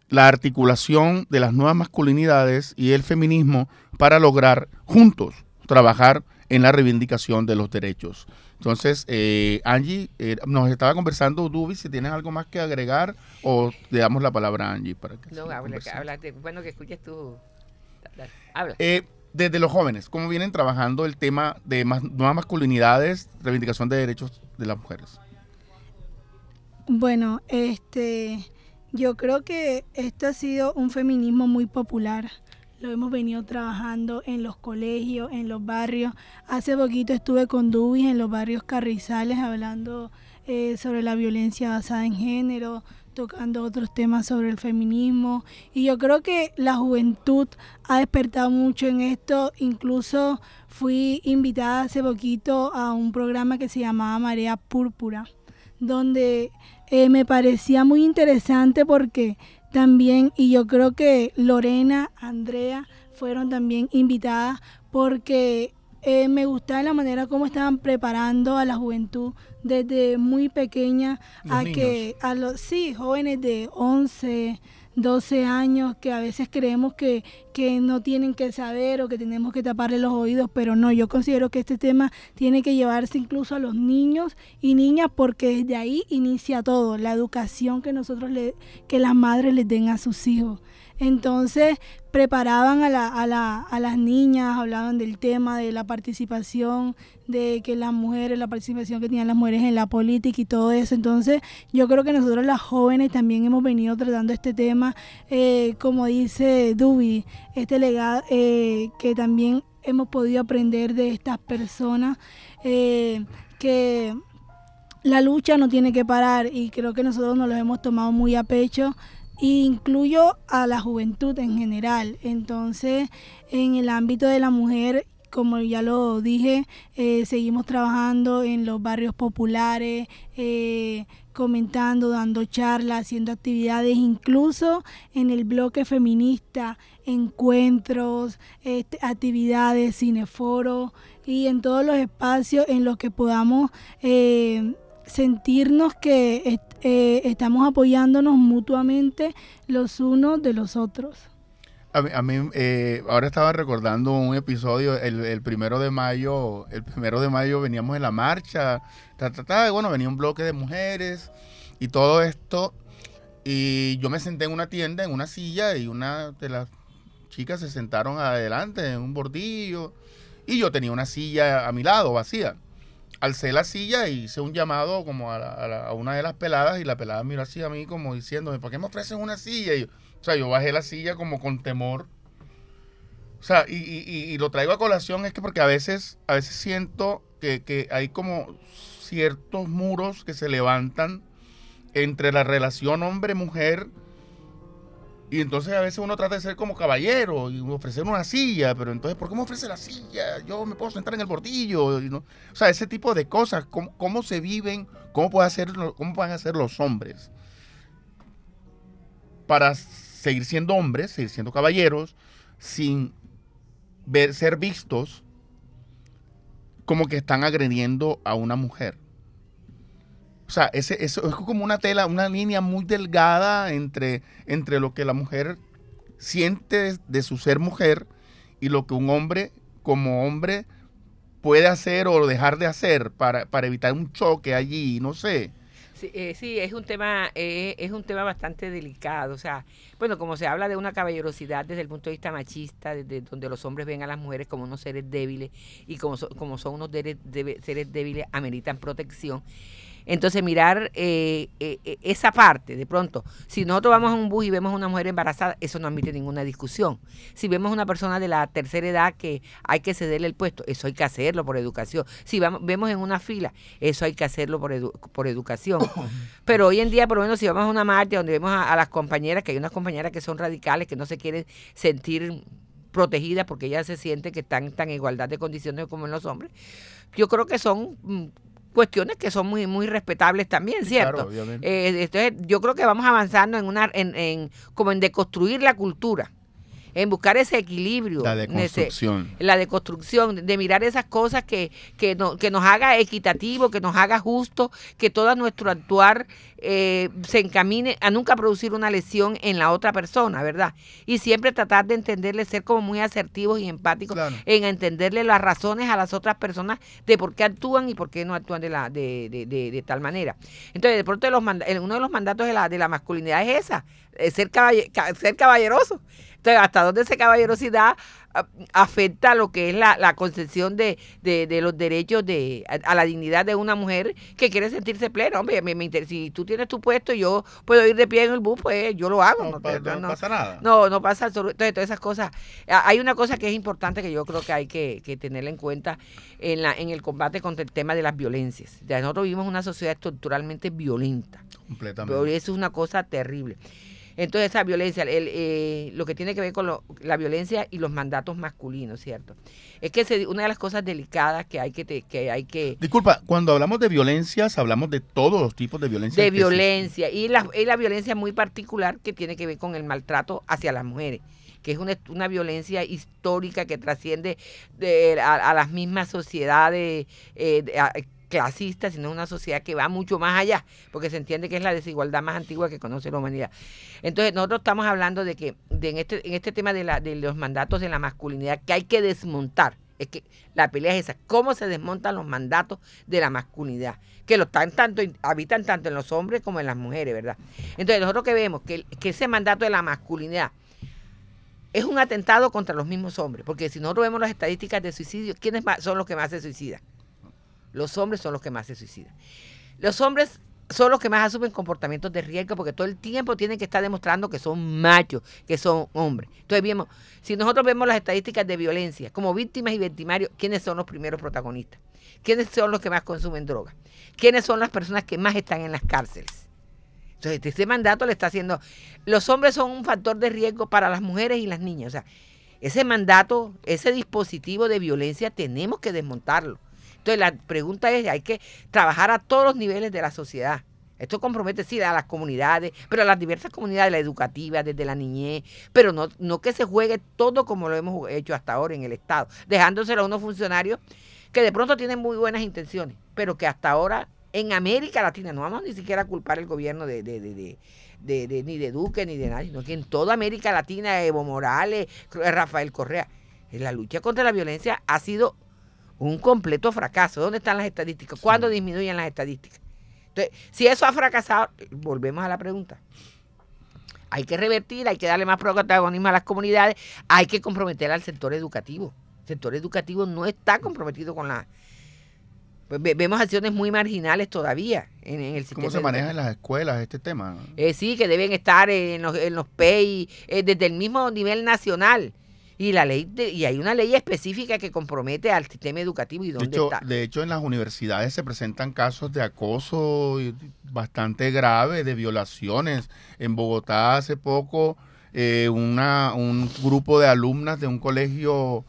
la articulación de las nuevas masculinidades y el feminismo para lograr juntos trabajar en la reivindicación de los derechos. Entonces, eh, Angie, eh, nos estaba conversando Dubi, si tienes algo más que agregar o le damos la palabra a Angie para que No, habla, habla, bueno que escuches tú. Habla. Eh, desde los jóvenes, ¿cómo vienen trabajando el tema de más, nuevas masculinidades, reivindicación de derechos de las mujeres? Bueno, este, yo creo que esto ha sido un feminismo muy popular. Lo hemos venido trabajando en los colegios, en los barrios. Hace poquito estuve con Dubis en los barrios Carrizales hablando eh, sobre la violencia basada en género, tocando otros temas sobre el feminismo. Y yo creo que la juventud ha despertado mucho en esto. Incluso fui invitada hace poquito a un programa que se llamaba Marea Púrpura donde eh, me parecía muy interesante porque también, y yo creo que Lorena, Andrea fueron también invitadas porque eh, me gustaba la manera como estaban preparando a la juventud desde muy pequeña Los a que a los sí, jóvenes de 11, 12 años que a veces creemos que, que no tienen que saber o que tenemos que taparle los oídos, pero no, yo considero que este tema tiene que llevarse incluso a los niños y niñas porque desde ahí inicia todo, la educación que nosotros le, que las madres les den a sus hijos. Entonces preparaban a, la, a, la, a las niñas, hablaban del tema de la participación, de que las mujeres, la participación que tenían las mujeres en la política y todo eso. Entonces yo creo que nosotros las jóvenes también hemos venido tratando este tema, eh, como dice Dubi, este legado eh, que también hemos podido aprender de estas personas, eh, que la lucha no tiene que parar y creo que nosotros nos lo hemos tomado muy a pecho y incluyo a la juventud en general. Entonces, en el ámbito de la mujer, como ya lo dije, eh, seguimos trabajando en los barrios populares, eh, comentando, dando charlas, haciendo actividades, incluso en el bloque feminista, encuentros, este, actividades, cineforos y en todos los espacios en los que podamos eh, sentirnos que eh, estamos apoyándonos mutuamente los unos de los otros. A mí, a mí, eh, ahora estaba recordando un episodio, el, el primero de mayo, el primero de mayo veníamos en la marcha, ta, ta, ta, y bueno, venía un bloque de mujeres y todo esto, y yo me senté en una tienda, en una silla, y una de las chicas se sentaron adelante en un bordillo, y yo tenía una silla a mi lado, vacía. Alcé la silla y hice un llamado como a, la- a la- a una de las peladas, y la pelada miró así a mí como diciéndome, ¿por qué me ofrecen una silla? O sea, yo bajé la silla como con temor. O sea, y, y- y- y lo traigo a colación es que porque a veces, a veces siento que, que hay como ciertos muros que se levantan entre la relación hombre-mujer. Y entonces a veces uno trata de ser como caballero y ofrecer una silla, pero entonces, ¿por qué me ofrece la silla? Yo me puedo sentar en el bordillo. y no- O sea, ese tipo de cosas, ¿cómo, cómo se viven? ¿Cómo, puede hacer, ¿Cómo pueden hacer los hombres? para seguir siendo hombres, seguir siendo caballeros, sin ver, ser vistos como que están agrediendo a una mujer. O sea, ese, eso es como una tela, una línea muy delgada entre, entre lo que la mujer siente de su ser mujer y lo que un hombre como hombre puede hacer o dejar de hacer para, para evitar un choque allí, no sé. Sí, eh, sí, es un tema eh, es un tema bastante delicado. O sea, bueno, como se habla de una caballerosidad desde el punto de vista machista, desde donde los hombres ven a las mujeres como unos seres débiles y como, como son unos seres débiles, ameritan protección. Entonces mirar eh, eh, eh, esa parte, de pronto, si nosotros vamos a un bus y vemos a una mujer embarazada, eso no admite ninguna discusión. Si vemos a una persona de la tercera edad que hay que cederle el puesto, eso hay que hacerlo por educación. Si vamos, vemos en una fila, eso hay que hacerlo por, por educación. Pero hoy en día, por lo menos, si vamos a una marcha donde vemos a, las compañeras, que hay unas compañeras que son radicales, que no se quieren sentir protegidas porque ellas se sienten que están en igualdad de condiciones como en los hombres. Yo creo que son mm, cuestiones que son muy muy respetables también, ¿cierto? Eh, entonces, yo creo que vamos avanzando en una en, en como en deconstruir la cultura en buscar ese equilibrio. La deconstrucción. la deconstrucción, de mirar esas cosas que, que, que nos haga equitativo, que nos haga justo, que todo nuestro actuar eh, se encamine a nunca producir una lesión en la otra persona, ¿verdad? Y siempre tratar de entenderle, ser como muy asertivos y empáticos en entenderle las razones a las otras personas de por qué actúan y por qué no actúan de, la, de, de, de, tal manera. Entonces, de pronto, los uno de los mandatos de la, de la masculinidad es esa, ser, ser caballeroso. Entonces, ¿hasta dónde esa caballerosidad ah, afecta lo que es la, la concepción de, de, los derechos de, a, la dignidad de una mujer que quiere sentirse plena? Hombre, me, me, si tú tienes tu puesto y yo puedo ir de pie en el bus, pues yo lo hago. No, pasa nada. No, no pasa. Entonces, todas esas cosas. Hay una cosa que es importante que yo creo que hay que, que tenerla en cuenta en, la, en el combate contra el tema de las violencias. Ya nosotros vivimos una sociedad estructuralmente violenta. Completamente. Pero eso es una cosa terrible. Entonces esa violencia, el, eh, lo que tiene que ver con la violencia y los mandatos masculinos, ¿cierto? Es que una de las cosas delicadas que hay que, que hay que... Disculpa, cuando hablamos de violencias, hablamos de todos los tipos de violencia. De violencia, y la, y la violencia muy particular que tiene que ver con el maltrato hacia las mujeres que es una, una, violencia histórica que trasciende de, a, las mismas sociedades eh, clasista, sino una sociedad que va mucho más allá, porque se entiende que es la desigualdad más antigua que conoce la humanidad. Entonces, nosotros estamos hablando de que de en, este, en este tema de, la, de los mandatos de la masculinidad que hay que desmontar. Es que la pelea es esa, cómo se desmontan los mandatos de la masculinidad, que lo están tanto, habitan tanto en los hombres como en las mujeres, ¿verdad? Entonces, nosotros que vemos que, que ese mandato de la masculinidad es un atentado contra los mismos hombres, porque si nosotros vemos las estadísticas de suicidio, ¿quiénes son los que más se suicidan? Los hombres son los que más se suicidan. Los hombres son los que más asumen comportamientos de riesgo porque todo el tiempo tienen que estar demostrando que son machos, que son hombres. Entonces, vemos, si nosotros vemos las estadísticas de violencia como víctimas y victimarios, ¿quiénes son los primeros protagonistas? ¿Quiénes son los que más consumen drogas? ¿Quiénes son las personas que más están en las cárceles? Entonces, este mandato le está haciendo... Los hombres son un factor de riesgo para las mujeres y las niñas. O sea, ese mandato, ese dispositivo de violencia, tenemos que desmontarlo. Entonces la pregunta es, hay que trabajar a todos los niveles de la sociedad. Esto compromete, sí, a las comunidades, pero a las diversas comunidades, la educativa, desde la niñez, pero no, no que se juegue todo como lo hemos hecho hasta ahora en el Estado, dejándoselo a unos funcionarios que de pronto tienen muy buenas intenciones, pero que hasta ahora en América Latina, no vamos ni siquiera a culpar el gobierno de, de, de, de ni de Duque ni de nadie, sino que en toda América Latina, Evo Morales, Rafael Correa, la lucha contra la violencia ha sido un completo fracaso. ¿Dónde están las estadísticas? ¿Cuándo disminuyen las estadísticas? Entonces, si eso ha fracasado, volvemos a la pregunta. Hay que revertir, hay que darle más protagonismo a las comunidades, hay que comprometer al sector educativo. El sector educativo no está comprometido con la... Pues, vemos acciones muy marginales todavía en, el sistema. ¿Cómo se maneja en las escuelas este tema? Eh, sí, que deben estar en los, en los PEI, eh, desde el mismo nivel nacional. Y la ley y hay una ley específica que compromete al sistema educativo y dónde de hecho, está. De hecho, en las universidades se presentan casos de acoso bastante graves, de violaciones. En Bogotá hace poco eh, una, un grupo de alumnas de un colegio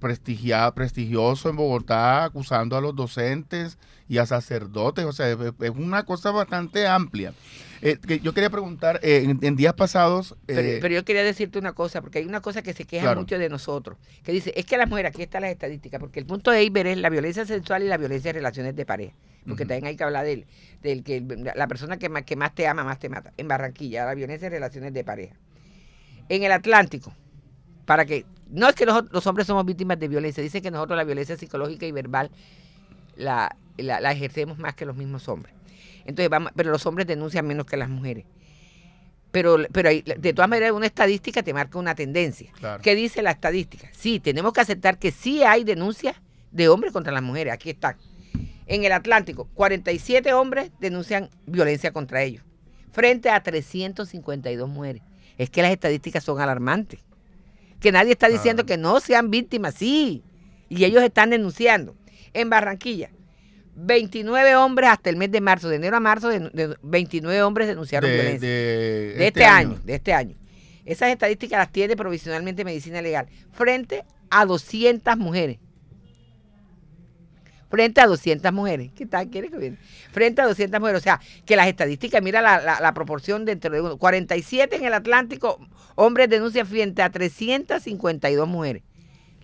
prestigiado, prestigioso en Bogotá acusando a los docentes y a sacerdotes. O sea, es una cosa bastante amplia. Eh, yo quería preguntar, eh, en, días pasados... Eh, pero, yo quería decirte una cosa, porque hay una cosa que se queja mucho de nosotros, que dice, es que las mujeres, aquí están las estadísticas, porque el punto de Iber es la violencia sexual y la violencia de relaciones de pareja, porque también hay que hablar del, del que la persona que más, que más te ama, más te mata. En Barranquilla, la violencia de relaciones de pareja. En el Atlántico, para que, no es que los hombres somos víctimas de violencia, dicen que nosotros la violencia psicológica y verbal la, la ejercemos más que los mismos hombres. Entonces, vamos, pero los hombres denuncian menos que las mujeres. Pero, pero de todas maneras, una estadística te marca una tendencia. ¿Qué dice la estadística? Sí, tenemos que aceptar que sí hay denuncias de hombres contra las mujeres. Aquí están. En el Atlántico, 47 hombres denuncian violencia contra ellos, frente a 352 mujeres. Es que las estadísticas son alarmantes. Que nadie está diciendo que no sean víctimas, sí. Y ellos están denunciando. En Barranquilla, 29 hombres hasta el mes de marzo, de enero a marzo, de, 29 hombres denunciaron violencia. De, este, este año. de este año. Esas estadísticas las tiene provisionalmente Medicina Legal, frente a 200 mujeres. Frente a 200 mujeres. ¿Qué tal? ¿Quiere que viene? Frente a 200 mujeres. O sea, que las estadísticas, mira la, proporción dentro de uno. 47 en el Atlántico, hombres denuncian frente a 352 mujeres.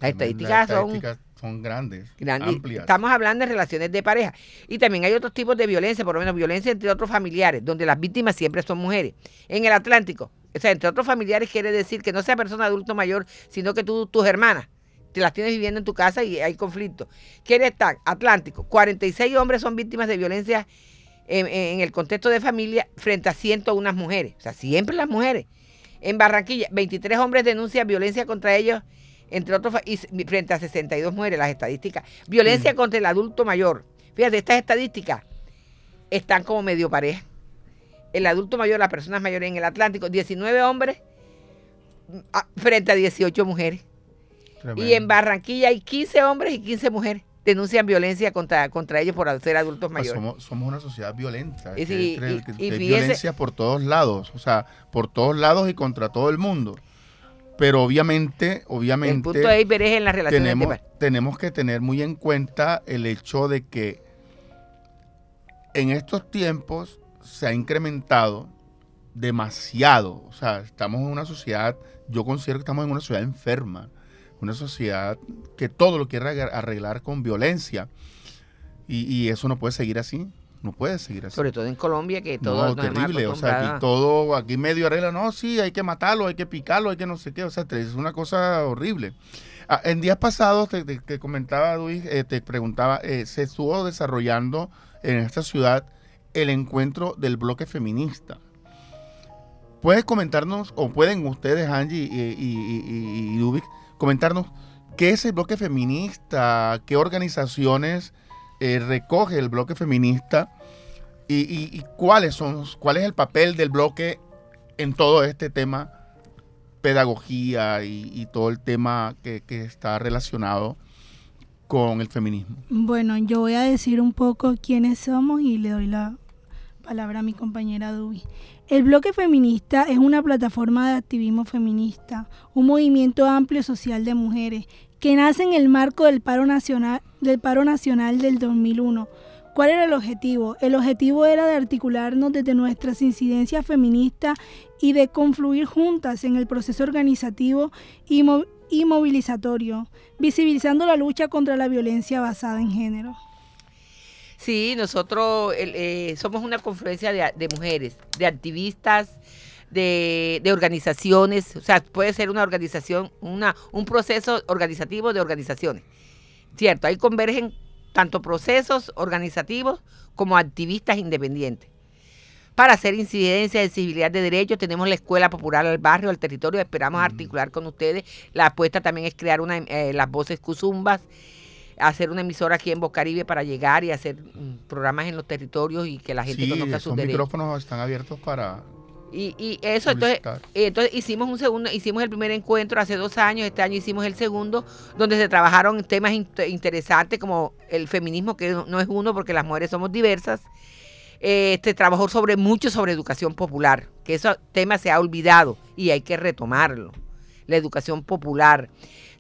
Las estadísticas, son son grandes, Estamos hablando de relaciones de pareja. Y también hay otros tipos de violencia, por lo menos violencia entre otros familiares, donde las víctimas siempre son mujeres. En el Atlántico, o sea, entre otros familiares quiere decir que no sea persona adulto mayor, sino que tú, tus hermanas, te las tienes viviendo en tu casa y hay conflicto. Quiere estar Atlántico, 46 hombres son víctimas de violencia en, en, el contexto de familia frente a 101 mujeres. O sea, siempre las mujeres. En Barranquilla, 23 hombres denuncian violencia contra ellos entre otros, y frente a 62 mujeres, las estadísticas. Violencia mm. contra el adulto mayor. Fíjate, estas estadísticas están como medio pareja. El adulto mayor, las personas mayores en el Atlántico, 19 hombres frente a 18 mujeres. Y en Barranquilla hay 15 hombres y 15 mujeres denuncian violencia contra, contra ellos por ser adultos pues mayores. somos, una sociedad violenta. Y, violencia por todos lados, o sea, por todos lados y contra todo el mundo. Pero obviamente, obviamente. El punto de es en la relación tenemos, tenemos que tener muy en cuenta el hecho de que en estos tiempos se ha incrementado demasiado. O sea, estamos en una sociedad, yo considero que estamos en una sociedad enferma, una sociedad que todo lo quiere arreglar con violencia. Y, y eso no puede seguir así. No puede seguir así. Sobre todo en Colombia, que todo no, terrible. O sea, aquí todo, aquí medio arregla, no, sí, hay que matarlo, hay que picarlo, hay que no sé qué. O sea, es una cosa horrible. Ah, en días pasados, te, comentaba, Luis, eh, te preguntaba, eh, se estuvo desarrollando en esta ciudad el encuentro del bloque feminista. ¿Puedes comentarnos, o pueden ustedes, Angie y, y, y, comentarnos qué es el bloque feminista, qué organizaciones eh, recoge el bloque feminista y, cuáles son, cuál es el papel del bloque en todo este tema pedagogía y, todo el tema que, está relacionado con el feminismo. Bueno, yo voy a decir un poco quiénes somos y le doy la palabra a mi compañera Dubi. El bloque feminista es una plataforma de activismo feminista, un movimiento amplio social de mujeres que nace en el marco del paro nacional del paro nacional del 2001. ¿Cuál era el objetivo? El objetivo era de articularnos desde nuestras incidencias feministas y de confluir juntas en el proceso organizativo y, movilizatorio, visibilizando la lucha contra la violencia basada en género. Sí, nosotros eh, somos una confluencia de, mujeres, de activistas, de, organizaciones, o sea, puede ser una organización, una, un proceso organizativo de organizaciones. Cierto, ahí convergen tanto procesos organizativos como activistas independientes. Para hacer incidencia de civilidad de derechos, tenemos la Escuela Popular al Barrio, al territorio. Esperamos mm. articular con ustedes. La apuesta también es crear una, eh, las voces Cuzumbas, hacer una emisora aquí en Bocaribe para llegar y hacer mm, programas en los territorios y que la gente conozca sus derechos. Los micrófonos están abiertos para y, eso, entonces, entonces hicimos un segundo, hicimos el primer encuentro hace dos años, este año hicimos el segundo, donde se trabajaron temas interesantes como el feminismo, que no es uno porque las mujeres somos diversas. Este trabajó sobre mucho sobre educación popular, que ese tema se ha olvidado y hay que retomarlo. La educación popular.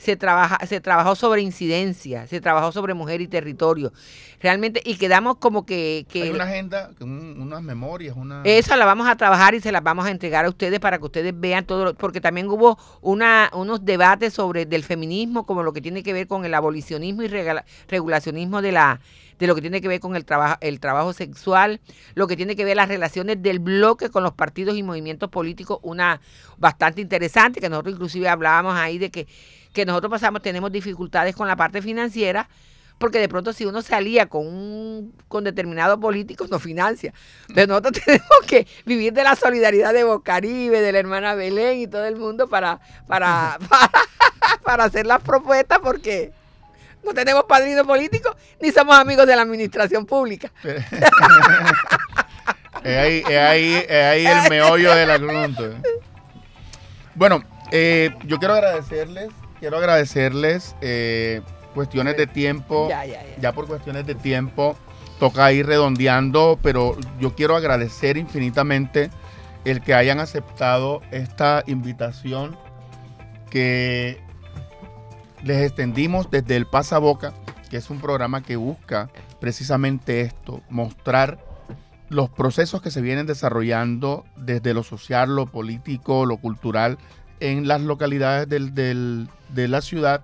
Se, trabaja, se trabajó sobre incidencia, se trabajó sobre mujer y territorio. Realmente, y quedamos como que... que Hay una agenda, un- unas memorias, una... esa la vamos a trabajar y se las vamos a entregar a ustedes para que ustedes vean todo, lo- porque también hubo una, unos debates sobre del feminismo, como lo que tiene que ver con el abolicionismo y regala- regulacionismo de la de lo que tiene que ver con el trabajo el trabajo sexual, lo que tiene que ver las relaciones del bloque con los partidos y movimientos políticos, una bastante interesante que nosotros inclusive hablábamos ahí de que que nosotros pasamos tenemos dificultades con la parte financiera porque de pronto si uno se alía con un con determinado político nos financia. Entonces nosotros tenemos que vivir de la solidaridad de Bocaribe, de la hermana Belén y todo el mundo para para para, para hacer las propuestas porque no tenemos padrino político ni somos amigos de la administración pública. Es ahí, es ahí, es ahí el meollo del asunto. Bueno, eh, yo quiero agradecerles, quiero agradecerles eh, cuestiones de tiempo, Ya, ya, ya. ya por cuestiones de tiempo toca ir redondeando, pero yo quiero agradecer infinitamente el que hayan aceptado esta invitación que les extendimos desde el Pasaboca, que es un programa que busca precisamente esto, mostrar los procesos que se vienen desarrollando desde lo social, lo político, lo cultural en las localidades del- de la ciudad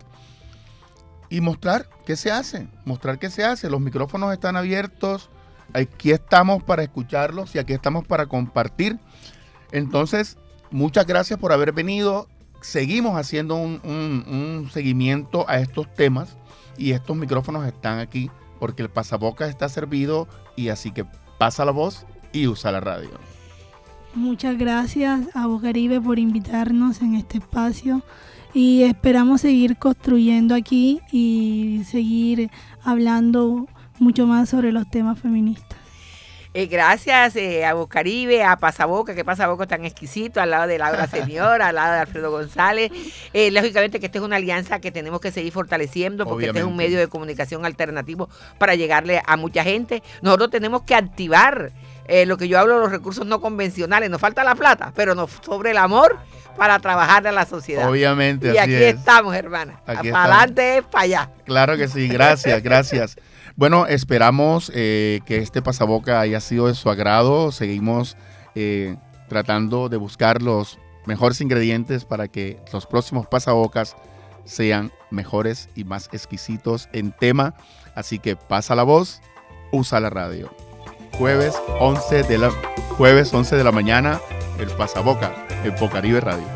y mostrar qué se hace, mostrar qué se hace. Los micrófonos están abiertos, aquí estamos para escucharlos y aquí estamos para compartir. Entonces, muchas gracias por haber venido. Seguimos haciendo un, un- un seguimiento a estos temas y estos micrófonos están aquí porque el pasabocas está servido y así que pasa la voz y usa la radio. Muchas gracias a Bocaribe por invitarnos en este espacio y esperamos seguir construyendo aquí y seguir hablando mucho más sobre los temas feministas. Eh, gracias eh, a Bocaribe, a Pasaboca, que Pasaboca es tan exquisito, al lado de Laura Señora, al lado de Alfredo González. Eh, lógicamente que esta es una alianza que tenemos que seguir fortaleciendo porque este es un medio de comunicación alternativo para llegarle a mucha gente. Nosotros tenemos que activar eh, lo que yo hablo de los recursos no convencionales. Nos falta la plata, pero nos sobre el amor para trabajar a la sociedad. Obviamente, y así aquí es. estamos, hermana. Para adelante es para allá. Claro que sí, gracias, gracias. Bueno, esperamos eh, que este pasaboca haya sido de su agrado. Seguimos eh, tratando de buscar los mejores ingredientes para que los próximos pasabocas sean mejores y más exquisitos en tema. Así que pasa la voz, usa la radio jueves 11 de la, jueves 11 de la mañana, el Pasaboca, en Pocaribe Radio.